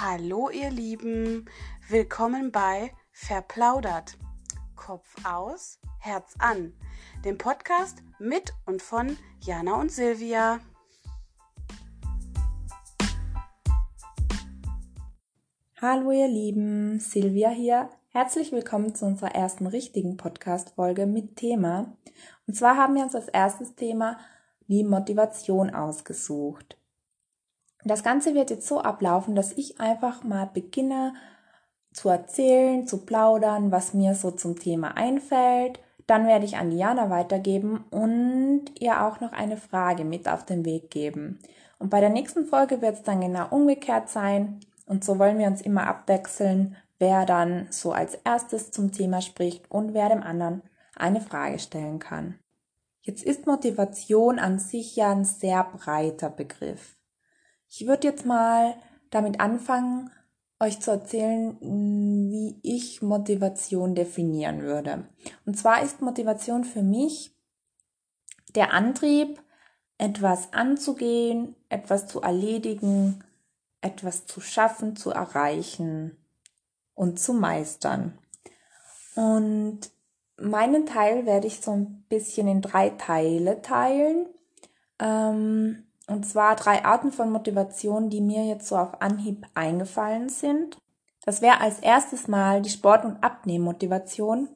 Hallo ihr Lieben, willkommen bei Verplaudert. Kopf aus, Herz an, dem Podcast mit und von Jana und Silvia. Hallo ihr Lieben, Silvia hier. Herzlich willkommen zu unserer ersten richtigen Podcast-Folge mit Thema. Und zwar haben wir uns als erstes Thema die Motivation ausgesucht. Das Ganze wird jetzt so ablaufen, dass ich einfach mal beginne zu erzählen, zu plaudern, was mir so zum Thema einfällt. Dann werde ich an Diana weitergeben und ihr auch noch eine Frage mit auf den Weg geben. Und bei der nächsten Folge wird es dann genau umgekehrt sein. Und so wollen wir uns immer abwechseln, wer dann so als erstes zum Thema spricht und wer dem anderen eine Frage stellen kann. Jetzt ist Motivation an sich ja ein sehr breiter Begriff. Ich würde jetzt mal damit anfangen, euch zu erzählen, wie ich Motivation definieren würde. Und zwar ist Motivation für mich der Antrieb, etwas anzugehen, etwas zu erledigen, etwas zu schaffen, zu erreichen und zu meistern. Und meinen Teil werde ich so ein bisschen in drei Teile teilen. Ähm, und zwar drei Arten von Motivation, die mir jetzt so auf Anhieb eingefallen sind. Das wäre als erstes mal die Sport- und Abnehmmotivation.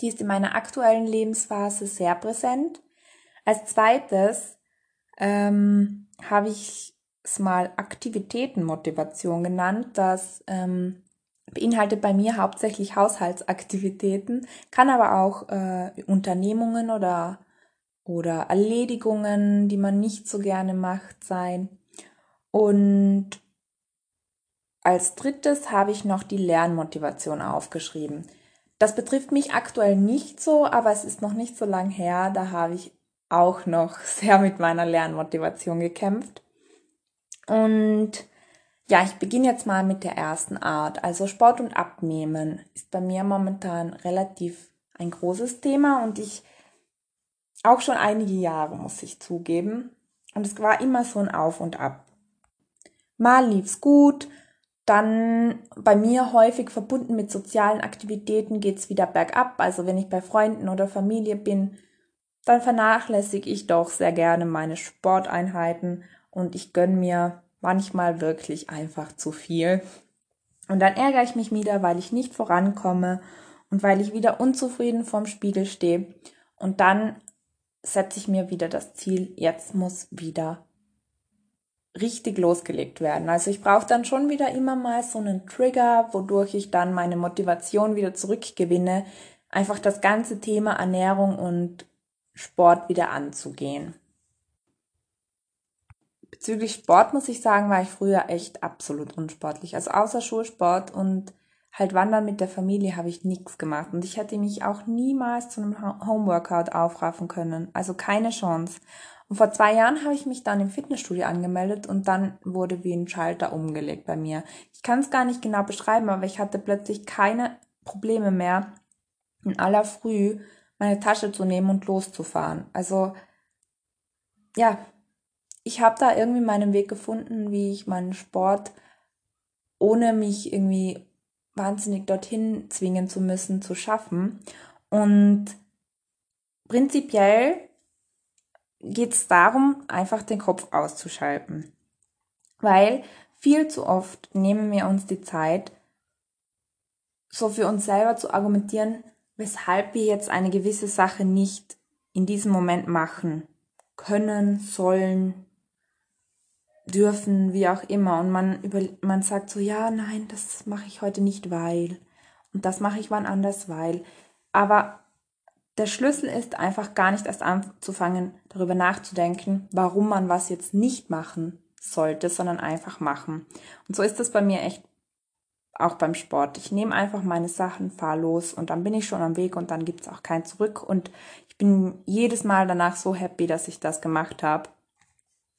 Die ist in meiner aktuellen Lebensphase sehr präsent. Als zweites ähm, habe ich es mal Aktivitätenmotivation genannt. Das ähm, beinhaltet bei mir hauptsächlich Haushaltsaktivitäten, kann aber auch äh, Unternehmungen oder oder Erledigungen, die man nicht so gerne macht, sein. Und als drittes habe ich noch die Lernmotivation aufgeschrieben. Das betrifft mich aktuell nicht so, aber es ist noch nicht so lang her. Da habe ich auch noch sehr mit meiner Lernmotivation gekämpft. Und ja, ich beginne jetzt mal mit der ersten Art. Also Sport und Abnehmen ist bei mir momentan relativ ein großes Thema und ich auch schon einige Jahre, muss ich zugeben. Und es war immer so ein Auf und Ab. Mal lief's gut, dann bei mir häufig verbunden mit sozialen Aktivitäten geht's wieder bergab. Also wenn ich bei Freunden oder Familie bin, dann vernachlässige ich doch sehr gerne meine Sporteinheiten und ich gönn mir manchmal wirklich einfach zu viel. Und dann ärgere ich mich wieder, weil ich nicht vorankomme und weil ich wieder unzufrieden vorm Spiegel stehe. Und dann setze ich mir wieder das Ziel, jetzt muss wieder richtig losgelegt werden. Also ich brauche dann schon wieder immer mal so einen Trigger, wodurch ich dann meine Motivation wieder zurückgewinne, einfach das ganze Thema Ernährung und Sport wieder anzugehen. Bezüglich Sport muss ich sagen, war ich früher echt absolut unsportlich. Also außer Schulsport und halt wandern mit der Familie habe ich nichts gemacht und ich hätte mich auch niemals zu einem Homeworkout aufraffen können. Also keine Chance. Und vor zwei Jahren habe ich mich dann im Fitnessstudio angemeldet und dann wurde wie ein Schalter umgelegt bei mir. Ich kann es gar nicht genau beschreiben, aber ich hatte plötzlich keine Probleme mehr, in aller Früh meine Tasche zu nehmen und loszufahren. Also ja, ich habe da irgendwie meinen Weg gefunden, wie ich meinen Sport ohne mich irgendwie wahnsinnig dorthin zwingen zu müssen, zu schaffen. Und prinzipiell geht es darum, einfach den Kopf auszuschalten. Weil viel zu oft nehmen wir uns die Zeit, so für uns selber zu argumentieren, weshalb wir jetzt eine gewisse Sache nicht in diesem Moment machen können, sollen, dürfen, wie auch immer. Und man, über, man sagt so, ja, nein, das mache ich heute nicht, weil. Und das mache ich wann anders, weil. Aber der Schlüssel ist einfach gar nicht erst anzufangen, darüber nachzudenken, warum man was jetzt nicht machen sollte, sondern einfach machen. Und so ist das bei mir echt auch beim Sport. Ich nehme einfach meine Sachen, fahre los und dann bin ich schon am Weg und dann gibt es auch kein Zurück. Und ich bin jedes Mal danach so happy, dass ich das gemacht habe.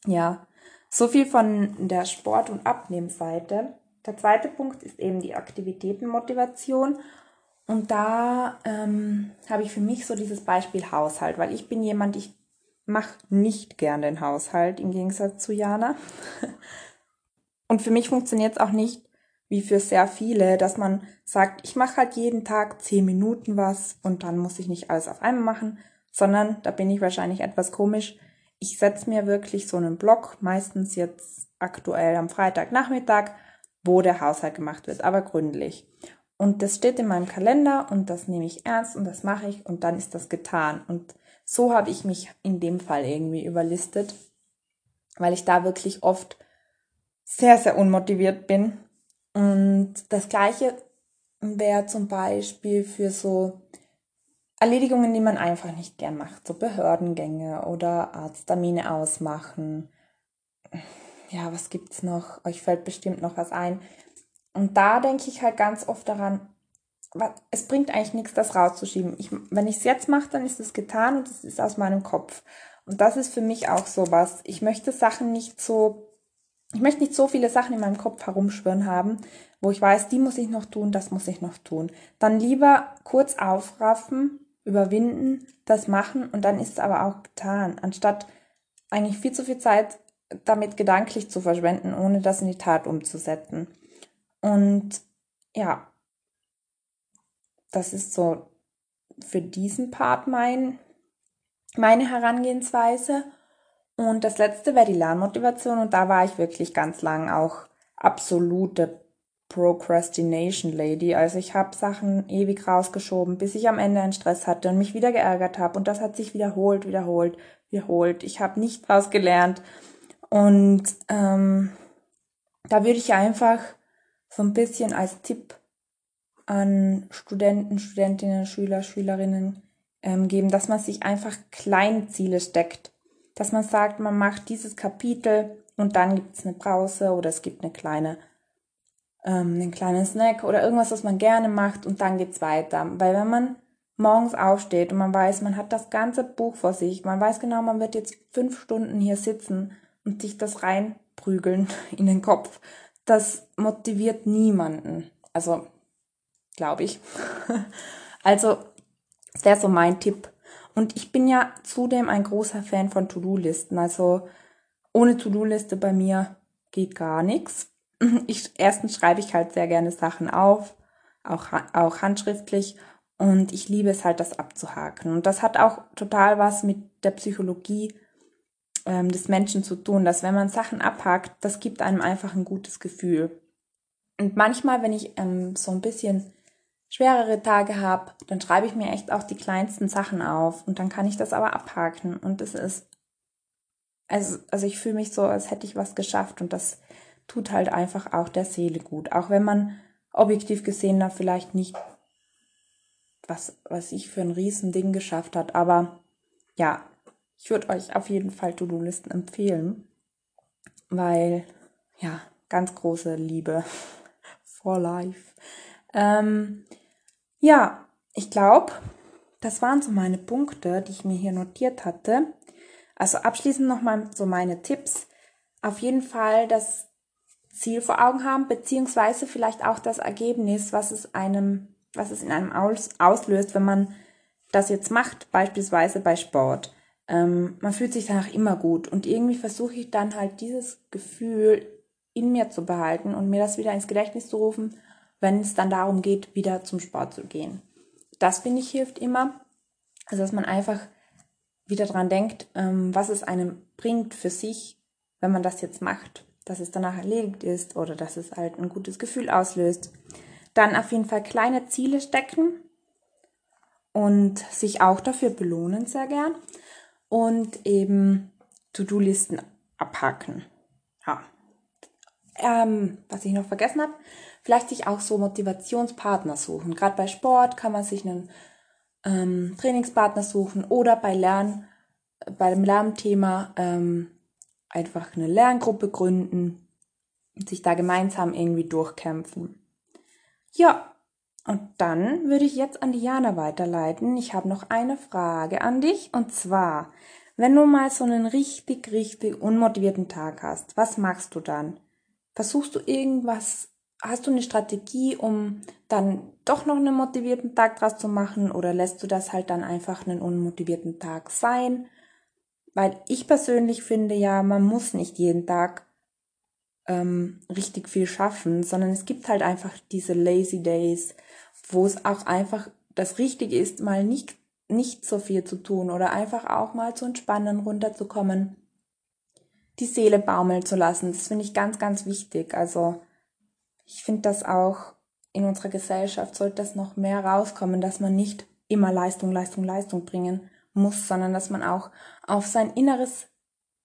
Ja, so viel von der Sport- und Abnehmseite. Der zweite Punkt ist eben die Aktivitätenmotivation. Und da ähm, habe ich für mich so dieses Beispiel Haushalt, weil ich bin jemand, ich mache nicht gern den Haushalt im Gegensatz zu Jana. Und für mich funktioniert es auch nicht, wie für sehr viele, dass man sagt, ich mache halt jeden Tag zehn Minuten was und dann muss ich nicht alles auf einmal machen, sondern da bin ich wahrscheinlich etwas komisch. Ich setze mir wirklich so einen Block, meistens jetzt aktuell am Freitagnachmittag, wo der Haushalt gemacht wird, aber gründlich. Und das steht in meinem Kalender und das nehme ich ernst und das mache ich und dann ist das getan. Und so habe ich mich in dem Fall irgendwie überlistet, weil ich da wirklich oft sehr, sehr unmotiviert bin. Und das gleiche wäre zum Beispiel für so Erledigungen, die man einfach nicht gern macht, so Behördengänge oder Arzttermine ausmachen. Ja, was gibt's noch? Euch fällt bestimmt noch was ein. Und da denke ich halt ganz oft daran, es bringt eigentlich nichts, das rauszuschieben. Ich, wenn ich es jetzt mache, dann ist es getan und es ist aus meinem Kopf. Und das ist für mich auch so was. Ich möchte Sachen nicht so, ich möchte nicht so viele Sachen in meinem Kopf herumschwirren haben, wo ich weiß, die muss ich noch tun, das muss ich noch tun. Dann lieber kurz aufraffen, überwinden, das machen und dann ist es aber auch getan, anstatt eigentlich viel zu viel Zeit damit gedanklich zu verschwenden, ohne das in die Tat umzusetzen. Und ja, das ist so für diesen Part mein, meine Herangehensweise. Und das letzte wäre die Lernmotivation und da war ich wirklich ganz lang auch absolute Procrastination Lady. Also ich habe Sachen ewig rausgeschoben, bis ich am Ende einen Stress hatte und mich wieder geärgert habe. Und das hat sich wiederholt, wiederholt, wiederholt. Ich habe nicht draus gelernt. Und ähm, da würde ich einfach so ein bisschen als Tipp an Studenten, Studentinnen, Schüler, Schülerinnen ähm, geben, dass man sich einfach kleine Ziele steckt. Dass man sagt, man macht dieses Kapitel und dann gibt es eine Pause oder es gibt eine kleine, ähm, einen kleinen Snack oder irgendwas, was man gerne macht und dann geht's weiter. Weil wenn man morgens aufsteht und man weiß, man hat das ganze Buch vor sich, man weiß genau, man wird jetzt fünf Stunden hier sitzen und sich das reinprügeln in den Kopf, das motiviert niemanden. Also, glaube ich. also, das wäre so mein Tipp. Und ich bin ja zudem ein großer Fan von To-Do-Listen. Also, ohne To-Do-Liste bei mir geht gar nichts. Ich, erstens schreibe ich halt sehr gerne Sachen auf, auch, auch handschriftlich. Und ich liebe es halt, das abzuhaken. Und das hat auch total was mit der Psychologie ähm, des Menschen zu tun, dass wenn man Sachen abhakt, das gibt einem einfach ein gutes Gefühl. Und manchmal, wenn ich ähm, so ein bisschen schwerere Tage habe, dann schreibe ich mir echt auch die kleinsten Sachen auf und dann kann ich das aber abhaken und es ist also also ich fühle mich so, als hätte ich was geschafft und das tut halt einfach auch der Seele gut, auch wenn man objektiv gesehen da vielleicht nicht was was ich für ein Riesending geschafft hat, aber ja, ich würde euch auf jeden Fall To-Do-Listen empfehlen, weil, ja, ganz große Liebe for life. Ähm, ja, ich glaube, das waren so meine Punkte, die ich mir hier notiert hatte. Also abschließend nochmal so meine Tipps. Auf jeden Fall das Ziel vor Augen haben, beziehungsweise vielleicht auch das Ergebnis, was es einem, was es in einem aus, auslöst, wenn man das jetzt macht, beispielsweise bei Sport ähm, man fühlt sich danach immer gut. Und irgendwie versuche ich dann halt dieses Gefühl in mir zu behalten und mir das wieder ins Gedächtnis zu rufen, wenn es dann darum geht, wieder zum Sport zu gehen. Das finde ich hilft immer. Also dass man einfach wieder dran denkt, ähm, was es einem bringt für sich, wenn man das jetzt macht, dass es danach erledigt ist oder dass es halt ein gutes Gefühl auslöst. Dann auf jeden Fall kleine Ziele stecken und sich auch dafür belohnen sehr gern und eben To-Do-Listen abhaken. Ja. Ähm, was ich noch vergessen habe, vielleicht sich auch so Motivationspartner suchen. Gerade bei Sport kann man sich einen ähm, Trainingspartner suchen oder bei Lernen, bei dem Lernthema ähm, einfach eine Lerngruppe gründen und sich da gemeinsam irgendwie durchkämpfen. Ja, und dann würde ich jetzt an Diana weiterleiten. Ich habe noch eine Frage an dich. Und zwar, wenn du mal so einen richtig, richtig unmotivierten Tag hast, was machst du dann? Versuchst du irgendwas, hast du eine Strategie, um dann doch noch einen motivierten Tag draus zu machen oder lässt du das halt dann einfach einen unmotivierten Tag sein? Weil ich persönlich finde ja, man muss nicht jeden Tag ähm, richtig viel schaffen, sondern es gibt halt einfach diese Lazy Days, wo es auch einfach das Richtige ist, mal nicht, nicht so viel zu tun oder einfach auch mal zu entspannen, runterzukommen, die Seele baumeln zu lassen. Das finde ich ganz, ganz wichtig. Also ich finde das auch in unserer Gesellschaft sollte das noch mehr rauskommen, dass man nicht immer Leistung, Leistung, Leistung bringen muss, sondern dass man auch auf sein inneres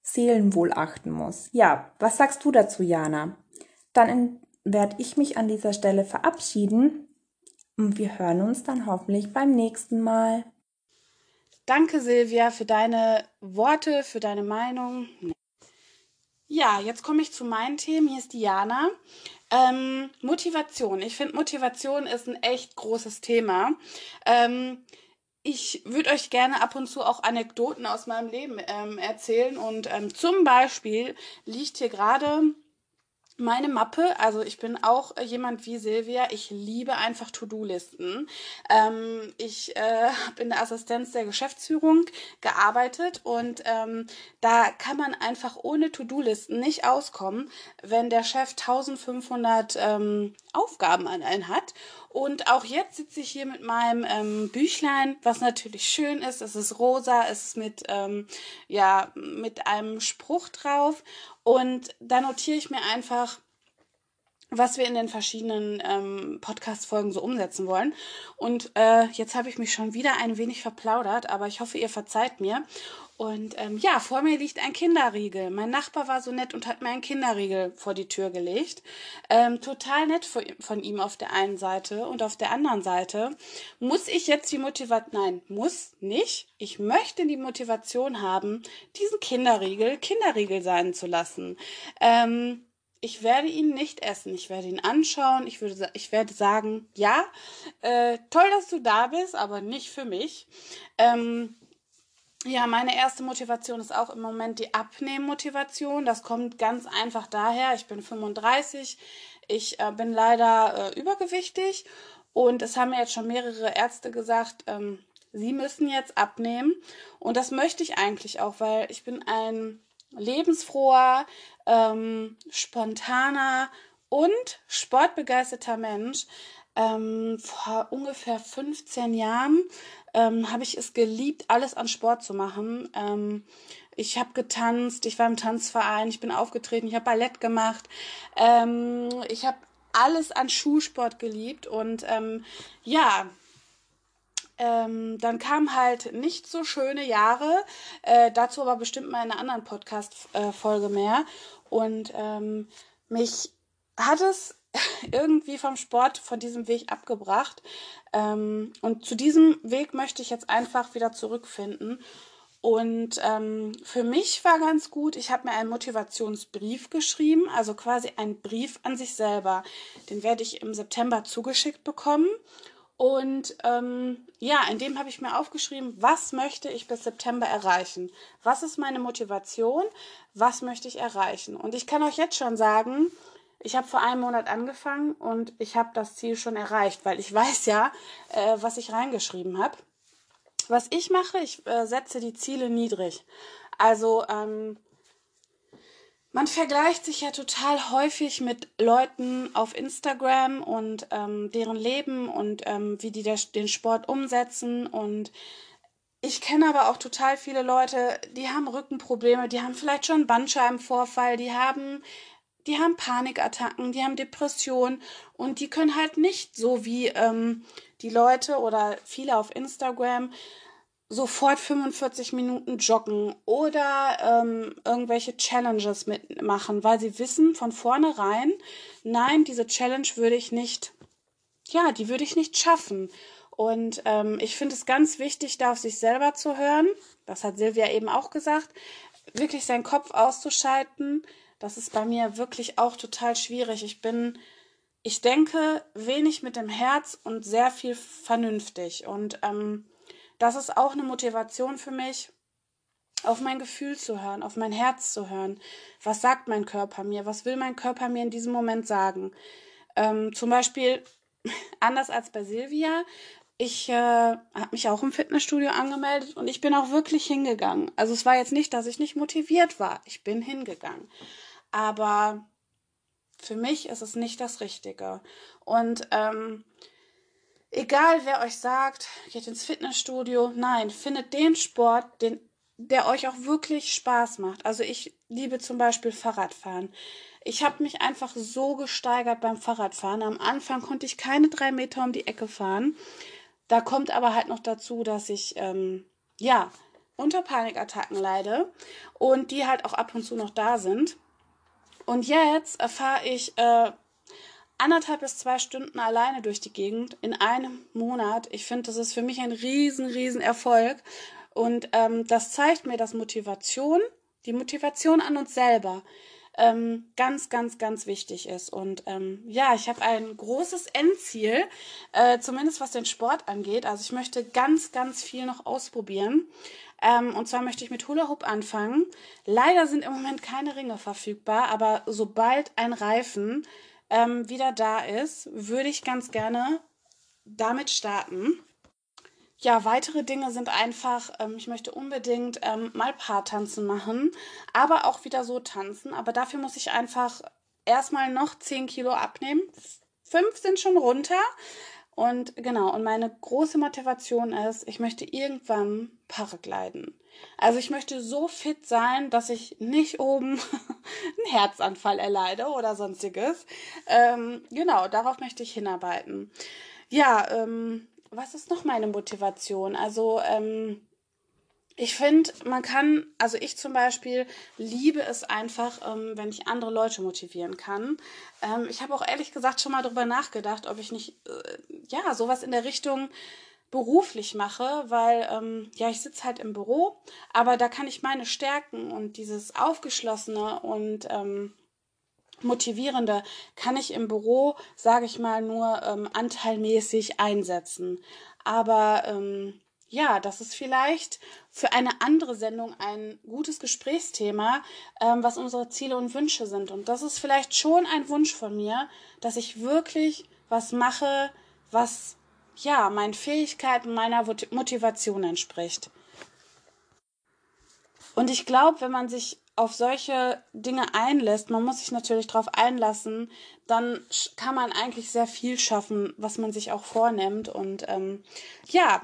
Seelenwohl achten muss. Ja, was sagst du dazu, Jana? Dann werde ich mich an dieser Stelle verabschieden und wir hören uns dann hoffentlich beim nächsten Mal. Danke, Silvia, für deine Worte, für deine Meinung. Ja, jetzt komme ich zu meinen Themen. Hier ist Diana. Ähm, Motivation. Ich finde, Motivation ist ein echt großes Thema. Ähm, ich würde euch gerne ab und zu auch Anekdoten aus meinem Leben ähm, erzählen. Und ähm, zum Beispiel liegt hier gerade meine Mappe, also ich bin auch jemand wie Silvia, ich liebe einfach To-Do-Listen. Ähm, ich äh, habe in der Assistenz der Geschäftsführung gearbeitet und ähm, da kann man einfach ohne To-Do-Listen nicht auskommen, wenn der Chef 1500 ähm, Aufgaben an einen hat. Und auch jetzt sitze ich hier mit meinem ähm, Büchlein, was natürlich schön ist. Es ist rosa, es ist mit, ähm, ja, mit einem Spruch drauf. Und da notiere ich mir einfach, was wir in den verschiedenen ähm, Podcast-Folgen so umsetzen wollen. Und äh, jetzt habe ich mich schon wieder ein wenig verplaudert, aber ich hoffe, ihr verzeiht mir. Und ähm, ja, vor mir liegt ein Kinderriegel. Mein Nachbar war so nett und hat mir einen Kinderriegel vor die Tür gelegt. Ähm, total nett von ihm auf der einen Seite und auf der anderen Seite muss ich jetzt die Motivation, nein, muss nicht. Ich möchte die Motivation haben, diesen Kinderriegel Kinderriegel sein zu lassen. Ähm, ich werde ihn nicht essen. Ich werde ihn anschauen. Ich, würde, ich werde sagen, ja, äh, toll, dass du da bist, aber nicht für mich. Ähm, ja, meine erste Motivation ist auch im Moment die Abnehmmotivation. Das kommt ganz einfach daher. Ich bin 35. Ich äh, bin leider äh, übergewichtig und es haben mir jetzt schon mehrere Ärzte gesagt, ähm, sie müssen jetzt abnehmen. Und das möchte ich eigentlich auch, weil ich bin ein lebensfroher, ähm, spontaner und sportbegeisterter Mensch. Ähm, vor ungefähr 15 Jahren ähm, habe ich es geliebt, alles an Sport zu machen. Ähm, ich habe getanzt, ich war im Tanzverein, ich bin aufgetreten, ich habe Ballett gemacht. Ähm, ich habe alles an Schulsport geliebt und ähm, ja, ähm, dann kamen halt nicht so schöne Jahre. Äh, dazu aber bestimmt mal in einer anderen Podcast-Folge mehr. Und ähm, mich hat es irgendwie vom Sport von diesem Weg abgebracht. Ähm, und zu diesem Weg möchte ich jetzt einfach wieder zurückfinden. Und ähm, für mich war ganz gut, ich habe mir einen Motivationsbrief geschrieben, also quasi einen Brief an sich selber. Den werde ich im September zugeschickt bekommen. Und ähm, ja, in dem habe ich mir aufgeschrieben, was möchte ich bis September erreichen? Was ist meine Motivation? Was möchte ich erreichen? Und ich kann euch jetzt schon sagen, ich habe vor einem Monat angefangen und ich habe das Ziel schon erreicht, weil ich weiß ja, äh, was ich reingeschrieben habe. Was ich mache, ich äh, setze die Ziele niedrig. Also ähm, man vergleicht sich ja total häufig mit Leuten auf Instagram und ähm, deren Leben und ähm, wie die das, den Sport umsetzen. Und ich kenne aber auch total viele Leute, die haben Rückenprobleme, die haben vielleicht schon Bandscheibenvorfall, die haben, die haben Panikattacken, die haben Depressionen und die können halt nicht so wie ähm, die Leute oder viele auf Instagram sofort 45 Minuten joggen oder ähm, irgendwelche Challenges mitmachen, weil sie wissen von vornherein, nein, diese Challenge würde ich nicht, ja, die würde ich nicht schaffen. Und ähm, ich finde es ganz wichtig, da auf sich selber zu hören. Das hat Silvia eben auch gesagt. Wirklich seinen Kopf auszuschalten. Das ist bei mir wirklich auch total schwierig. Ich bin, ich denke wenig mit dem Herz und sehr viel vernünftig. Und ähm, das ist auch eine Motivation für mich, auf mein Gefühl zu hören, auf mein Herz zu hören. Was sagt mein Körper mir? Was will mein Körper mir in diesem Moment sagen? Ähm, zum Beispiel, anders als bei Silvia, ich äh, habe mich auch im Fitnessstudio angemeldet und ich bin auch wirklich hingegangen. Also es war jetzt nicht, dass ich nicht motiviert war. Ich bin hingegangen. Aber für mich ist es nicht das Richtige. Und ähm, egal wer euch sagt, geht ins Fitnessstudio, nein, findet den Sport, den, der euch auch wirklich Spaß macht. Also ich liebe zum Beispiel Fahrradfahren. Ich habe mich einfach so gesteigert beim Fahrradfahren. Am Anfang konnte ich keine drei Meter um die Ecke fahren. Da kommt aber halt noch dazu, dass ich ähm, ja unter Panikattacken leide und die halt auch ab und zu noch da sind. Und jetzt erfahre ich äh, anderthalb bis zwei Stunden alleine durch die Gegend in einem Monat. Ich finde, das ist für mich ein riesen, riesen Erfolg. Und ähm, das zeigt mir, dass Motivation, die Motivation an uns selber, ähm, ganz, ganz, ganz wichtig ist. Und ähm, ja, ich habe ein großes Endziel, äh, zumindest was den Sport angeht. Also ich möchte ganz, ganz viel noch ausprobieren. Ähm, und zwar möchte ich mit Hula Hoop anfangen. Leider sind im Moment keine Ringe verfügbar, aber sobald ein Reifen ähm, wieder da ist, würde ich ganz gerne damit starten ja, weitere Dinge sind einfach, ähm, ich möchte unbedingt ähm, mal Paartanzen machen, aber auch wieder so tanzen. Aber dafür muss ich einfach erstmal noch 10 Kilo abnehmen. Fünf sind schon runter. Und genau, und meine große Motivation ist, ich möchte irgendwann Paragliden. Also ich möchte so fit sein, dass ich nicht oben einen Herzanfall erleide oder sonstiges. Ähm, genau, darauf möchte ich hinarbeiten. Ja, ähm, was ist noch meine Motivation? Also, ähm, ich finde, man kann, also ich zum Beispiel liebe es einfach, ähm, wenn ich andere Leute motivieren kann. Ähm, ich habe auch ehrlich gesagt schon mal darüber nachgedacht, ob ich nicht, äh, ja, sowas in der Richtung beruflich mache, weil, ähm, ja, ich sitze halt im Büro, aber da kann ich meine Stärken und dieses Aufgeschlossene und, ähm, motivierende kann ich im Büro, sage ich mal, nur ähm, anteilmäßig einsetzen. Aber ähm, ja, das ist vielleicht für eine andere Sendung ein gutes Gesprächsthema, ähm, was unsere Ziele und Wünsche sind. Und das ist vielleicht schon ein Wunsch von mir, dass ich wirklich was mache, was ja meinen Fähigkeiten, meiner Motivation entspricht. Und ich glaube, wenn man sich auf solche Dinge einlässt, man muss sich natürlich darauf einlassen, dann kann man eigentlich sehr viel schaffen, was man sich auch vornimmt. Und ähm, ja,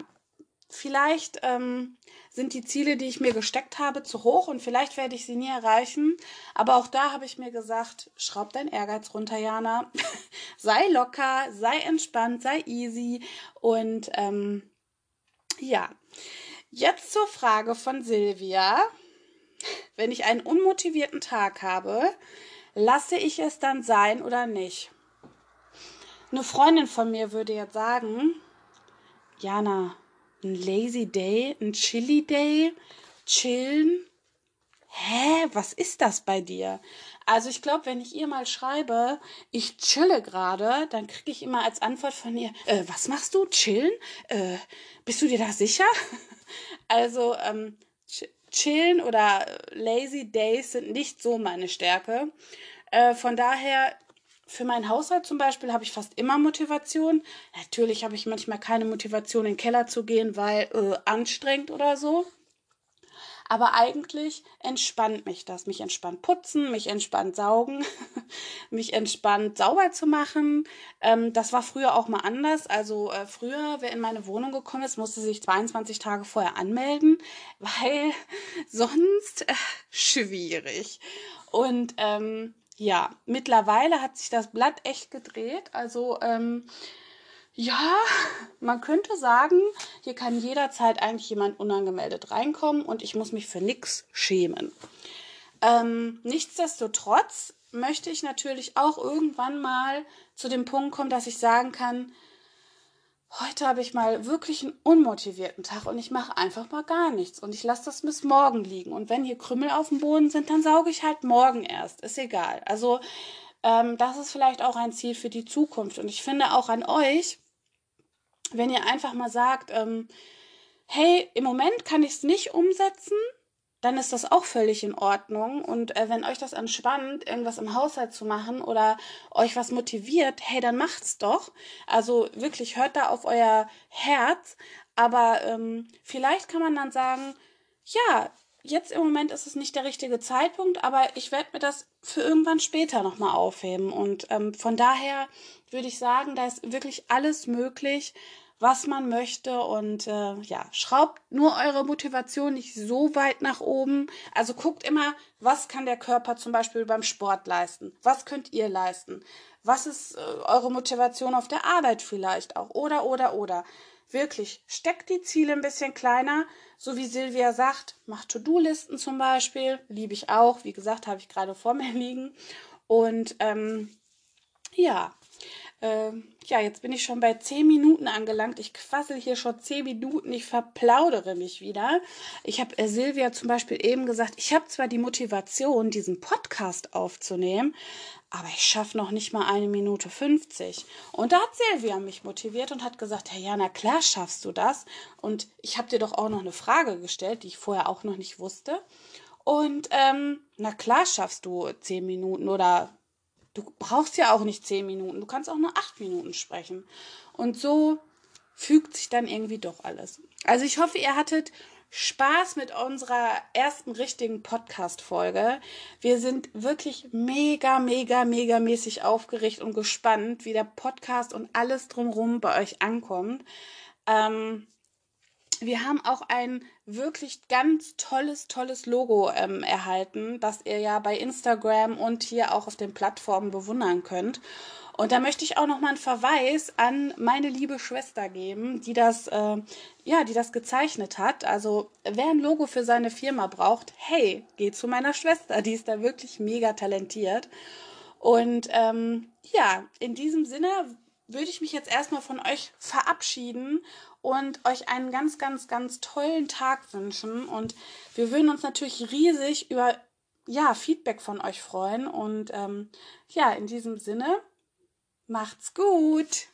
vielleicht ähm, sind die Ziele, die ich mir gesteckt habe, zu hoch und vielleicht werde ich sie nie erreichen. Aber auch da habe ich mir gesagt, schraub dein Ehrgeiz runter, Jana. sei locker, sei entspannt, sei easy. Und ähm, ja, jetzt zur Frage von Silvia wenn ich einen unmotivierten Tag habe, lasse ich es dann sein oder nicht? Eine Freundin von mir würde jetzt sagen, Jana, ein Lazy Day, ein Chilly Day, chillen. Hä, was ist das bei dir? Also ich glaube, wenn ich ihr mal schreibe, ich chille gerade, dann kriege ich immer als Antwort von ihr, äh, was machst du? Chillen? Äh, bist du dir da sicher? also ähm, Chillen oder Lazy Days sind nicht so meine Stärke. Äh, von daher, für meinen Haushalt zum Beispiel habe ich fast immer Motivation. Natürlich habe ich manchmal keine Motivation, in den Keller zu gehen, weil äh, anstrengend oder so. Aber eigentlich entspannt mich das. Mich entspannt putzen, mich entspannt saugen, mich entspannt sauber zu machen. Ähm, das war früher auch mal anders. Also äh, früher, wer in meine Wohnung gekommen ist, musste sich 22 Tage vorher anmelden, weil sonst äh, schwierig. Und ähm, ja, mittlerweile hat sich das Blatt echt gedreht. Also ähm, ja, man könnte sagen, hier kann jederzeit eigentlich jemand unangemeldet reinkommen und ich muss mich für nichts schämen. Ähm, nichtsdestotrotz möchte ich natürlich auch irgendwann mal zu dem Punkt kommen, dass ich sagen kann, heute habe ich mal wirklich einen unmotivierten Tag und ich mache einfach mal gar nichts und ich lasse das bis morgen liegen. Und wenn hier Krümel auf dem Boden sind, dann sauge ich halt morgen erst. Ist egal. Also ähm, das ist vielleicht auch ein Ziel für die Zukunft. Und ich finde auch an euch, wenn ihr einfach mal sagt, ähm, hey, im Moment kann ich es nicht umsetzen, dann ist das auch völlig in Ordnung. Und äh, wenn euch das entspannt, irgendwas im Haushalt zu machen oder euch was motiviert, hey, dann macht's doch. Also wirklich hört da auf euer Herz. Aber ähm, vielleicht kann man dann sagen, ja, jetzt im Moment ist es nicht der richtige Zeitpunkt, aber ich werde mir das für irgendwann später nochmal aufheben. Und ähm, von daher würde ich sagen, da ist wirklich alles möglich, was man möchte. Und äh, ja, schraubt nur eure Motivation nicht so weit nach oben. Also guckt immer, was kann der Körper zum Beispiel beim Sport leisten? Was könnt ihr leisten? Was ist äh, eure Motivation auf der Arbeit vielleicht auch? Oder, oder, oder. Wirklich, steckt die Ziele ein bisschen kleiner, so wie Silvia sagt, macht To-Do-Listen zum Beispiel, liebe ich auch, wie gesagt, habe ich gerade vor mir liegen. Und ähm, ja, äh, ja, jetzt bin ich schon bei zehn Minuten angelangt. Ich quassel hier schon zehn Minuten. Ich verplaudere mich wieder. Ich habe äh, Silvia zum Beispiel eben gesagt, ich habe zwar die Motivation, diesen Podcast aufzunehmen, aber ich schaffe noch nicht mal eine Minute 50. Und da hat Silvia mich motiviert und hat gesagt, hey, ja, na klar schaffst du das. Und ich habe dir doch auch noch eine Frage gestellt, die ich vorher auch noch nicht wusste. Und ähm, na klar schaffst du zehn Minuten oder du brauchst ja auch nicht zehn Minuten, du kannst auch nur acht Minuten sprechen. Und so fügt sich dann irgendwie doch alles. Also ich hoffe, ihr hattet Spaß mit unserer ersten richtigen Podcast-Folge. Wir sind wirklich mega, mega, mega mäßig aufgeregt und gespannt, wie der Podcast und alles drumherum bei euch ankommt. Ähm, wir haben auch ein wirklich ganz tolles, tolles Logo ähm, erhalten, das ihr ja bei Instagram und hier auch auf den Plattformen bewundern könnt. Und da möchte ich auch noch mal einen Verweis an meine liebe Schwester geben, die das, äh, ja, die das gezeichnet hat. Also wer ein Logo für seine Firma braucht, hey, geht zu meiner Schwester. Die ist da wirklich mega talentiert. Und ähm, ja, in diesem Sinne würde ich mich jetzt erstmal von euch verabschieden und euch einen ganz, ganz, ganz tollen Tag wünschen. Und wir würden uns natürlich riesig über ja, Feedback von euch freuen. Und ähm, ja, in diesem Sinne Macht's gut!